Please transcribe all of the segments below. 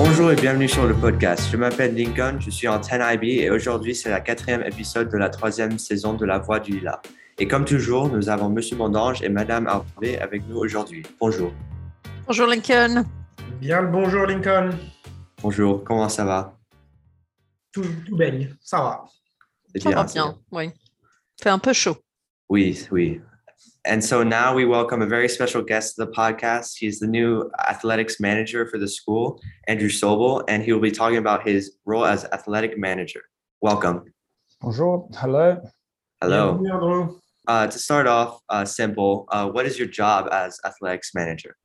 Bonjour et bienvenue sur le podcast. Je m'appelle Lincoln, je suis en 10IB et aujourd'hui c'est la quatrième épisode de la troisième saison de La Voix du Lila. Et comme toujours, nous avons Monsieur Mondange et Madame Harvey avec nous aujourd'hui. Bonjour. Bonjour Lincoln. Bien le bonjour Lincoln. Bonjour, comment ça va? Tout, tout baigne, ça va. C'est Ça va c'est bien, oui. Fait un peu chaud. Oui, oui. And so now we welcome a very special guest to the podcast. He's the new athletics manager for the school, Andrew Sobel, and he will be talking about his role as athletic manager. Welcome. Bonjour, hello. Hello. Bienvenue, Uh, to start off, uh, simple, uh, what is your job as athletics manager?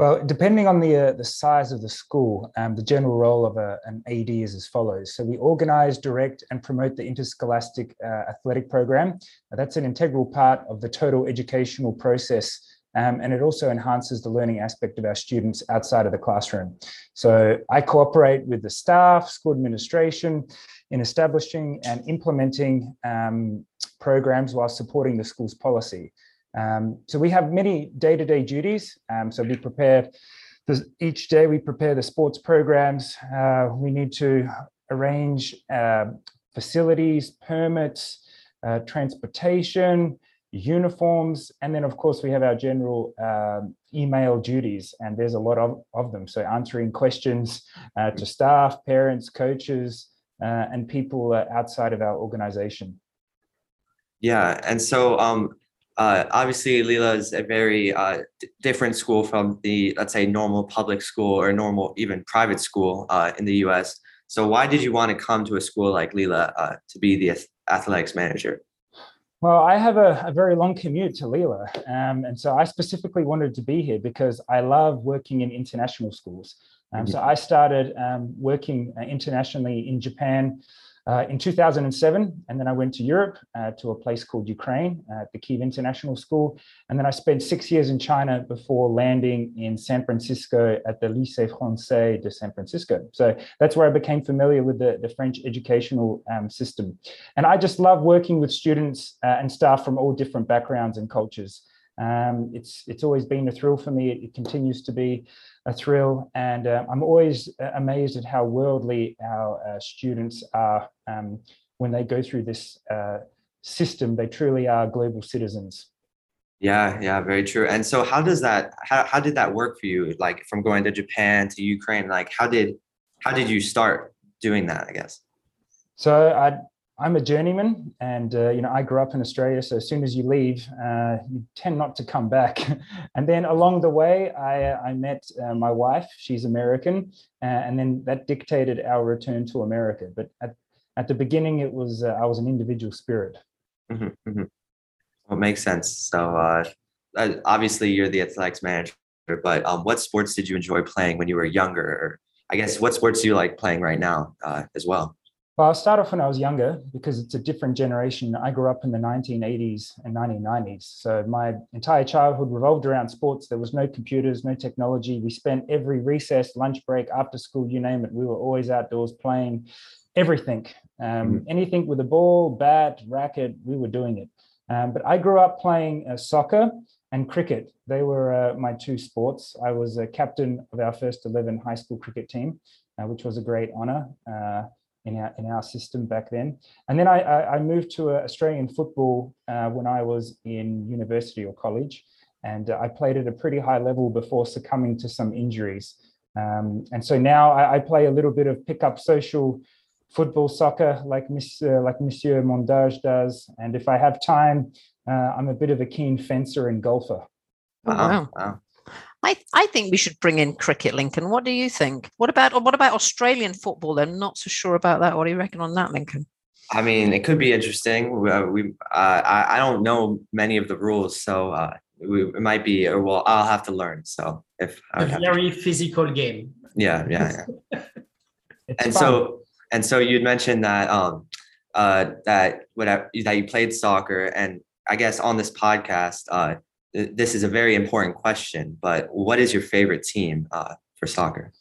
Well, depending on the uh, the size of the school, um, the general role of a, an AD is as follows. So we organize, direct, and promote the interscholastic uh, athletic program. Uh, that's an integral part of the total educational process. Um, and it also enhances the learning aspect of our students outside of the classroom. So I cooperate with the staff, school administration in establishing and implementing um, programs while supporting the school's policy. Um, so we have many day-to-day duties. Um, so we prepare each day. We prepare the sports programs. Uh, we need to arrange uh, facilities, permits, uh, transportation, uniforms, and then of course we have our general um, email duties, and there's a lot of, of them. So answering questions uh, to staff, parents, coaches, uh, and people uh, outside of our organization. Yeah, and so um, uh, obviously Lila is a very uh, d- different school from the let's say normal public school or normal even private school uh, in the U.S. So why did you want to come to a school like Lila uh, to be the ath- athletics manager? Well, I have a, a very long commute to Lila. Um, and so I specifically wanted to be here because I love working in international schools. Um, so I started um, working uh, internationally in Japan uh, in 2007. And then I went to Europe uh, to a place called Ukraine uh, at the Kiev International School. And then I spent six years in China before landing in San Francisco at the Lycée Français de San Francisco. So that's where I became familiar with the, the French educational um, system. And I just love working with students uh, and staff from all different backgrounds and cultures. Um, it's it's always been a thrill for me. It, it continues to be a thrill, and uh, I'm always uh, amazed at how worldly our uh, students are um, when they go through this uh, system. They truly are global citizens. Yeah, yeah, very true. And so how does that how, how did that work for you? Like from going to Japan to Ukraine, like how did how did you start doing that, I guess? So I I'm a journeyman, and uh, you know I grew up in Australia. So as soon as you leave, uh, you tend not to come back. and then along the way, I I met uh, my wife. She's American, uh, and then that dictated our return to America. But at at the beginning, it was uh, I was an individual spirit. Mhm, mhm. Well, it makes sense. So uh, uh, obviously you're the athletics manager, but um, what sports did you enjoy playing when you were younger? Or I guess what sports do you like playing right now uh, as well? Well, I'll start off when I was younger because it's a different generation. I grew up in the 1980s and 1990s. So my entire childhood revolved around sports. There was no computers, no technology. We spent every recess, lunch break, after school, you name it. We were always outdoors playing everything. Um, Anything with a ball, bat, racket, we were doing it. Um, but I grew up playing uh, soccer and cricket. They were uh, my two sports. I was a captain of our first 11 high school cricket team, uh, which was a great honor. In our in our system back then. And then I I, I moved to uh, Australian football uh, when I was in university or college, and uh, I played at a pretty high level before succumbing to some injuries. Um, and so now I, I play a little bit of pickup social football, soccer, like Miss uh, like Monsieur Mondange does. And if I have time, uh, I'm a bit of a keen fencer and golfer. Oh, wow. wow. I, I think we should bring in cricket, Lincoln. What do you think? What about what about Australian football? I'm not so sure about that. What do you reckon on that, Lincoln? I mean, it could be interesting. We, uh, we uh, I, I don't know many of the rules, so uh, we, it might be, or well, I'll have to learn. So if I A would have to- very physical game. yeah, yeah, yeah. And fun. so and so you'd mentioned that um uh that whatever that you played soccer and i guess on this podcast uh th- this is a very important question but what is your favorite team uh for soccer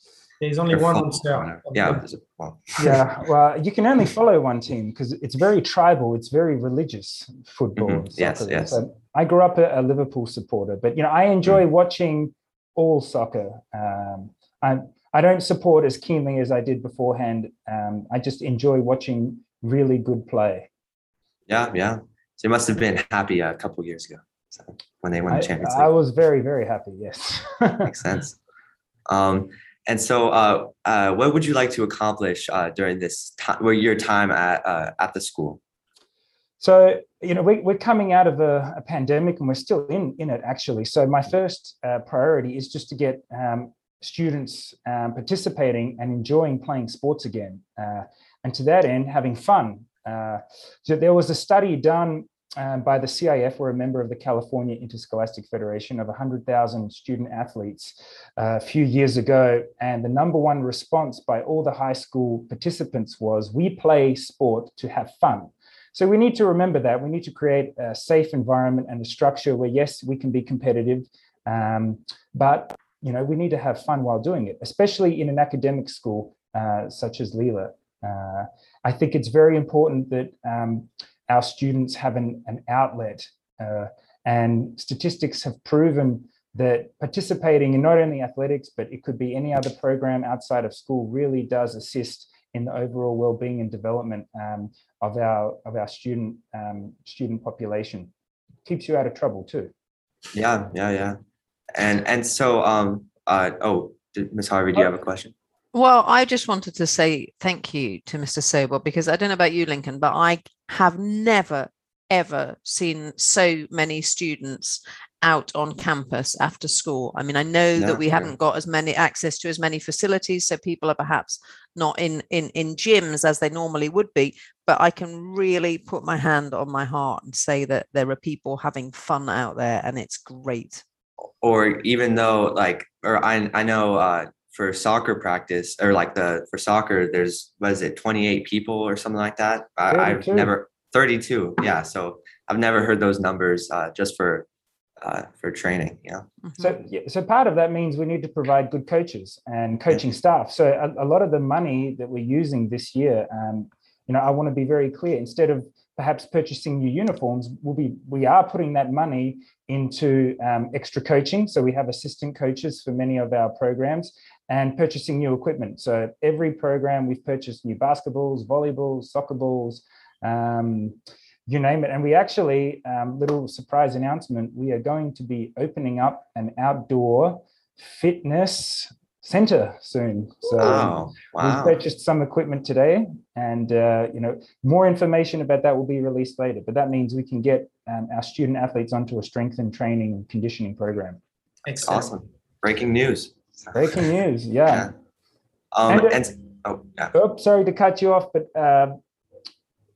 There's only Or one football, answer. whatever. yeah well, yeah, well, you can only follow one team because it's very tribal. It's very religious football. Mhm. Yes, yes. So I grew up a, a Liverpool supporter, but you know, I enjoy watching all soccer. Um, I I don't support as keenly as I did beforehand. Um, I just enjoy watching really good play. Yeah, yeah. So you must have been happy a couple years ago so when they won I, the Champions I League. was very, very happy. Yes. Makes sense. Um, and so, uh, uh, what would you like to accomplish uh, during this time, well, your time at uh, at the school? So, you know, we, we're coming out of a, a pandemic and we're still in, in it actually. So, my first uh, priority is just to get um, students um, participating and enjoying playing sports again. Uh, and to that end, having fun. Uh, so, there was a study done um, by the CIF, we're a member of the California Interscholastic Federation of 100,000 student athletes uh, a few years ago. And the number one response by all the high school participants was we play sport to have fun. So we need to remember that. We need to create a safe environment and a structure where, yes, we can be competitive, um, but you know we need to have fun while doing it, especially in an academic school uh, such as Lila. Uh, I think it's very important that um, our students have an, an outlet. Uh, and statistics have proven that participating in not only athletics, but it could be any other program outside of school really does assist in the overall well-being and development um, of our of our student um, student population. Keeps you out of trouble too. Yeah, yeah, yeah. And and so, um, uh, oh, did, Ms. Harvey, do you have a question? Well, I just wanted to say thank you to Mr. Sobel because I don't know about you, Lincoln, but I have never, ever seen so many students out on campus after school. I mean, I know that we haven't got as many access to as many facilities, so people are perhaps not in in in gyms as they normally would be. But I can really put my hand on my heart and say that there are people having fun out there, and it's great. Or even though, like, or I I know uh, for soccer practice or like the for soccer, there's what is it, 28 people or something like that. I, I've 32. never 32. Yeah, so I've never heard those numbers uh, just for uh, for training. You know. Mhm. So, yeah, so part of that means we need to provide good coaches and coaching staff. So, a, a lot of the money that we're using this year, um, you know, I want to be very clear. Instead of perhaps purchasing new uniforms, we'll be we are putting that money into um, extra coaching. So we have assistant coaches for many of our programs and purchasing new equipment. So every program we've purchased new basketballs, volleyballs, soccer balls. Um, you name it. And we actually, um, little surprise announcement, we are going to be opening up an outdoor fitness center soon. So Oh, wow. we purchased some equipment today, and uh, you know more information about that will be released later. But that means we can get um, our student athletes onto a strength and training and conditioning program. Excellent. Awesome. Breaking news. Breaking news, yeah. Yeah. Um, And, uh, and oh, yeah. Oh, sorry to cut you off, but uh,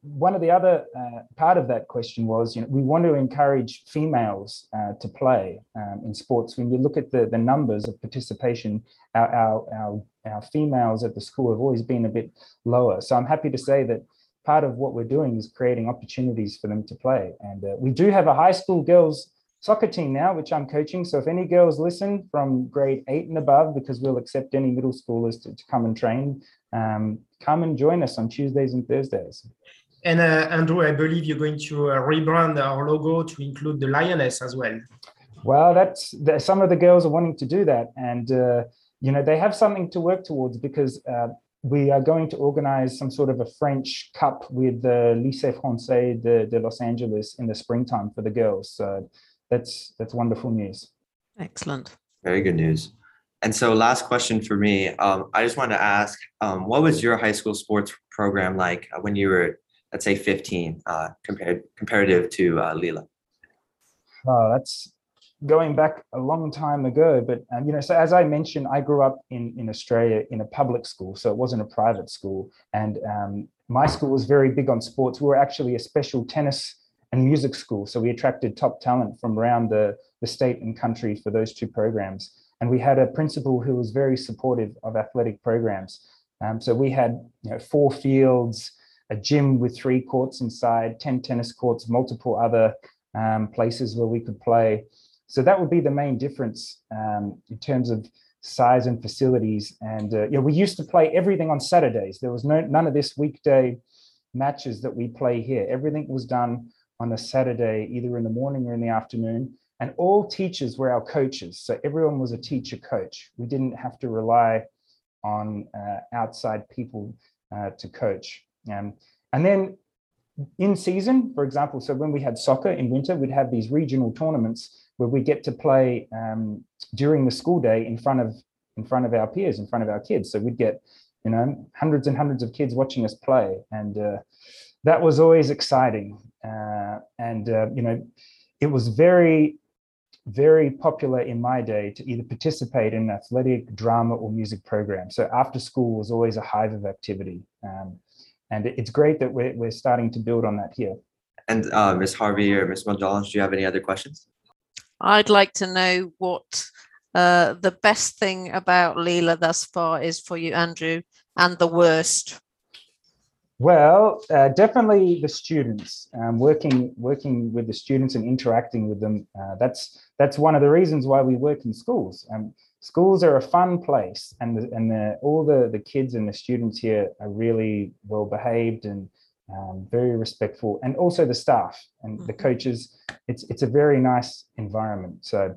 one of the other uh, part of that question was, you know, we want to encourage females uh, to play um, in sports. When you look at the the numbers of participation, our, our our our females at the school have always been a bit lower. So I'm happy to say that part of what we're doing is creating opportunities for them to play. And uh, we do have a high school girls soccer team now, which I'm coaching. So if any girls listen from grade eight and above, because we'll accept any middle schoolers to, to come and train, um, come and join us on Tuesdays and Thursdays. And uh, Andrew, I believe you're going to uh, rebrand our logo to include the lioness as well. Well, that's that, some of the girls are wanting to do that, and uh, you know they have something to work towards because uh, we are going to organize some sort of a French Cup with the Lycée Français de, de Los Angeles in the springtime for the girls. So that's that's wonderful news. Excellent. Very good news. And so, last question for me. Um, I just wanted to ask, um, what was your high school sports program like uh, when you were, let's say, 15, uh, compared comparative to uh, Lila? Oh, that's going back a long time ago. But um, you know, so as I mentioned, I grew up in in Australia in a public school, so it wasn't a private school, and um, my school was very big on sports. We were actually a special tennis and music school, so we attracted top talent from around the the state and country for those two programs. And we had a principal who was very supportive of athletic programs. Um, so we had you know four fields, a gym with three courts inside, ten tennis courts, multiple other um, places where we could play. So that would be the main difference um, in terms of size and facilities. And uh, we used to play everything on Saturdays. There was no none of this weekday matches that we play here. Everything was done on a Saturday, either in the morning or in the afternoon. And all teachers were our coaches. So everyone was a teacher coach. We didn't have to rely on uh, outside people uh, to coach. Um, and then in season, for example, so when we had soccer in winter, we'd have these regional tournaments where we get to play um, during the school day in front of in front of our peers, in front of our kids. So we'd get, you know, hundreds and hundreds of kids watching us play, and uh, that was always exciting. Uh, and uh, you know, it was very, very popular in my day to either participate in athletic, drama, or music program. So after school was always a hive of activity. Um, and it's great that we're, we're starting to build on that here. And uh, Ms. Harvey or Ms. Mondolan, do you have any other questions? I'd like to know what uh, the best thing about Lila thus far is for you, Andrew, and the worst. Well, uh, definitely the students. Um, working working with the students and interacting with them. Uh, that's that's one of the reasons why we work in schools. Um, schools are a fun place, and the, and the, all the the kids and the students here are really well behaved and um, very respectful, and also the staff and the Mhm. coaches. It's it's a very nice environment. So.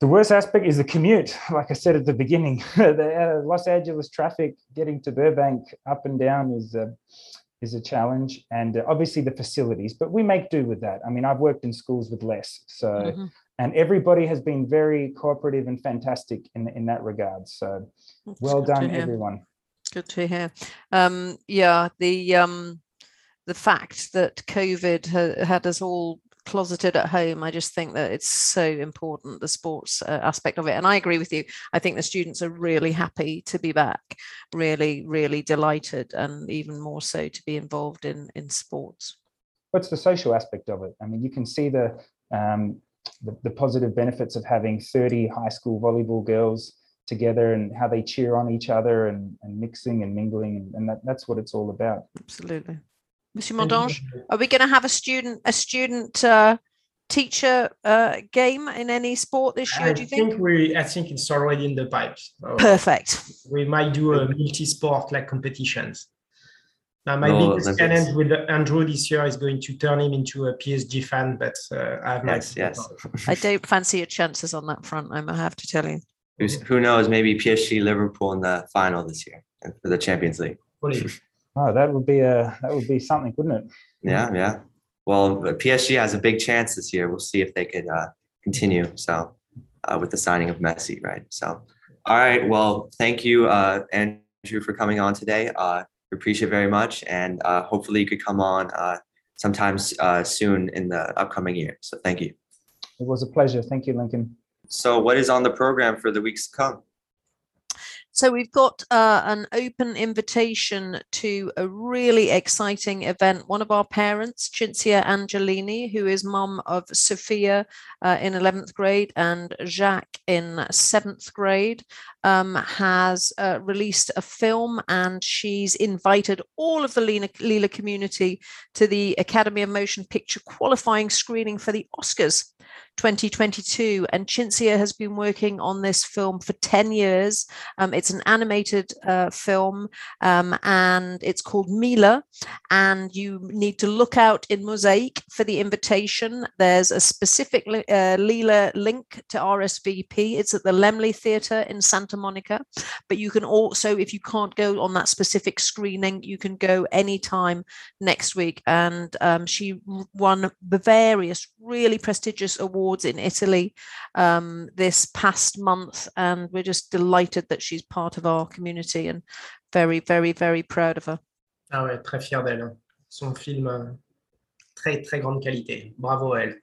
The worst aspect is the commute. Like I said at the beginning, the uh, Los Angeles traffic getting to Burbank up and down is a, is a challenge, and uh, obviously the facilities. But we make do with that. I mean, I've worked in schools with less, so Mhm. and everybody has been very cooperative and fantastic in in that regard. So That's well done, everyone. Good to hear. Um, yeah, the um, the fact that COVID ha- had us all closeted at home, I just think that it's so important the sports uh, aspect of it. And I agree with you. I think the students are really happy to be back, really, really delighted, and even more so to be involved in in sports. What's the social aspect of it? I mean, you can see the um, the, the positive benefits of having 30 high school volleyball girls together and how they cheer on each other and, and mixing and mingling and, and that, that's what it's all about. Absolutely. Monsieur Thank. Mondange, are we going to have a student a student uh, teacher uh, game in any sport this year? I Do you think? think we, I think it's already in the pipes. So Perfect. we might do a multi-sport like competitions. Now, my No, biggest challenge with Andrew this year is going to turn him into a PSG fan, but uh, I have my Yes, yes. I don't fancy your chances on that front. I have to tell you. Who's, who knows? Maybe PSG Liverpool in the final this year for the Champions League. Fully. Oh, that would be a that would be something, wouldn't it? Yeah, yeah. Well, PSG has a big chance this year. We'll see if they could uh, continue. So, uh, with the signing of Messi, right? So, all right. Well, thank you, uh, Andrew, for coming on today. Uh, we appreciate it very much, and uh, hopefully you could come on uh, sometimes uh, soon in the upcoming year. So, thank you. It was a pleasure. Thank you, Lincoln. So, what is on the program for the weeks to come? So we've got uh, an open invitation to a really exciting event. One of our parents, Cinzia Angelini, who is mum of Sophia uh, in 11th grade and Jacques in 7th grade, um, has uh, released a film and she's invited all of the Lila, Lila community to the Academy of Motion Picture qualifying screening for the Oscars. 2022 and Cinzia has been working on this film for 10 years um, it's an animated uh, film um, and it's called Mila. And you need to look out in Mosaic for the invitation. There's a specific uh, Lila link to RSVP. It's at the Laemmle Theatre in Santa Monica. But you can also, if you can't go on that specific screening, you can go anytime next week. And um, she won the various really prestigious awards in Italy um, this past month, and we're just delighted that she's part of our community and very, very, very proud of her. Ah ouais, très fier d'elle. Son film, euh, très, très grande qualité. Bravo à elle.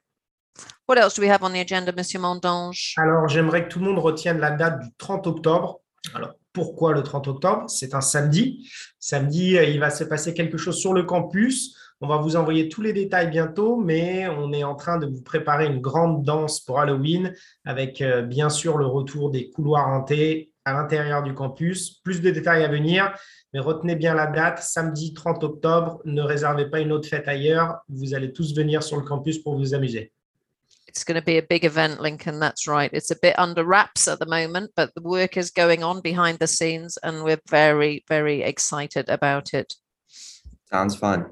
What else do we have on the agenda, Monsieur Mondange? Alors, j'aimerais que tout le monde retienne la date du 30 octobre. Alors, pourquoi le 30 octobre? C'est un samedi. Samedi, euh, il va se passer quelque chose sur le campus. On va vous envoyer tous les détails bientôt, mais on est en train de vous préparer une grande danse pour Halloween avec euh, bien sûr le retour des couloirs hantés à l'intérieur du campus. Plus de détails à venir, mais retenez bien la date, samedi 30 octobre. Ne réservez pas une autre fête ailleurs. Vous allez tous venir sur le campus pour vous amuser. It's going to be a big event, Lincoln. That's right. It's a bit under wraps at the moment, but the work is going on behind the scenes, and we're very, very excited about it. Sounds fun.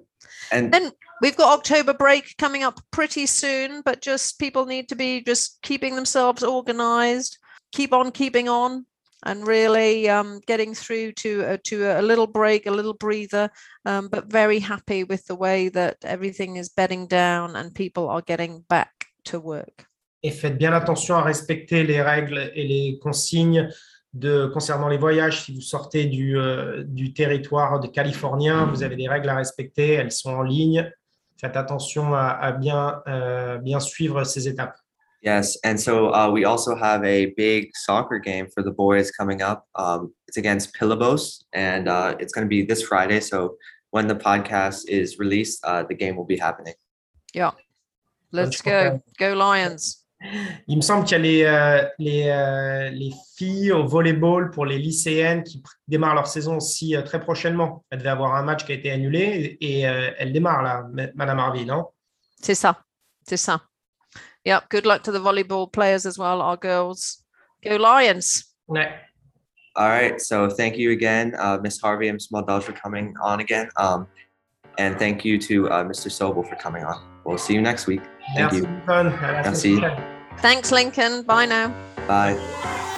And Then we've got October break coming up pretty soon, but just people need to be just keeping themselves organized, keep on keeping on, and really um, getting through to a, to a little break, a little breather, um, but very happy with the way that everything is bedding down and people are getting back to work. Et faites bien attention à respecter les règles et les consignes de, concernant les voyages. Si vous sortez du, euh, du territoire de californien, vous avez des règles à respecter, elles sont en ligne. Faites attention à, à bien, euh, bien suivre ces étapes. Yes, and so uh, we also have a big soccer game for the boys coming up. Um, it's against Pillabos, and uh, it's going to be this Friday. So when the podcast is released, uh, the game will be happening. Let's campagne. go, go Lions. Il me semble qu'il y a les, euh, les, euh, les filles au volleyball pour les lycéennes qui démarrent leur saison aussi euh, très prochainement. Elle devait avoir un match qui a été annulé et euh, elle démarre là, Ma- Madame Harvey, non? C'est ça, c'est ça. Yep, good luck to the volleyball players as well, our girls. Go Lions. Ouais. All right. So thank you again, uh, Miss Harvey and Ms. Maldal for coming on again. Um, and thank you to uh, Mr. Sobel for coming on. We'll see you next week. Thank Merci, you. Merci. semaine prochaine. Thanks, Lincoln. Bye now. Bye.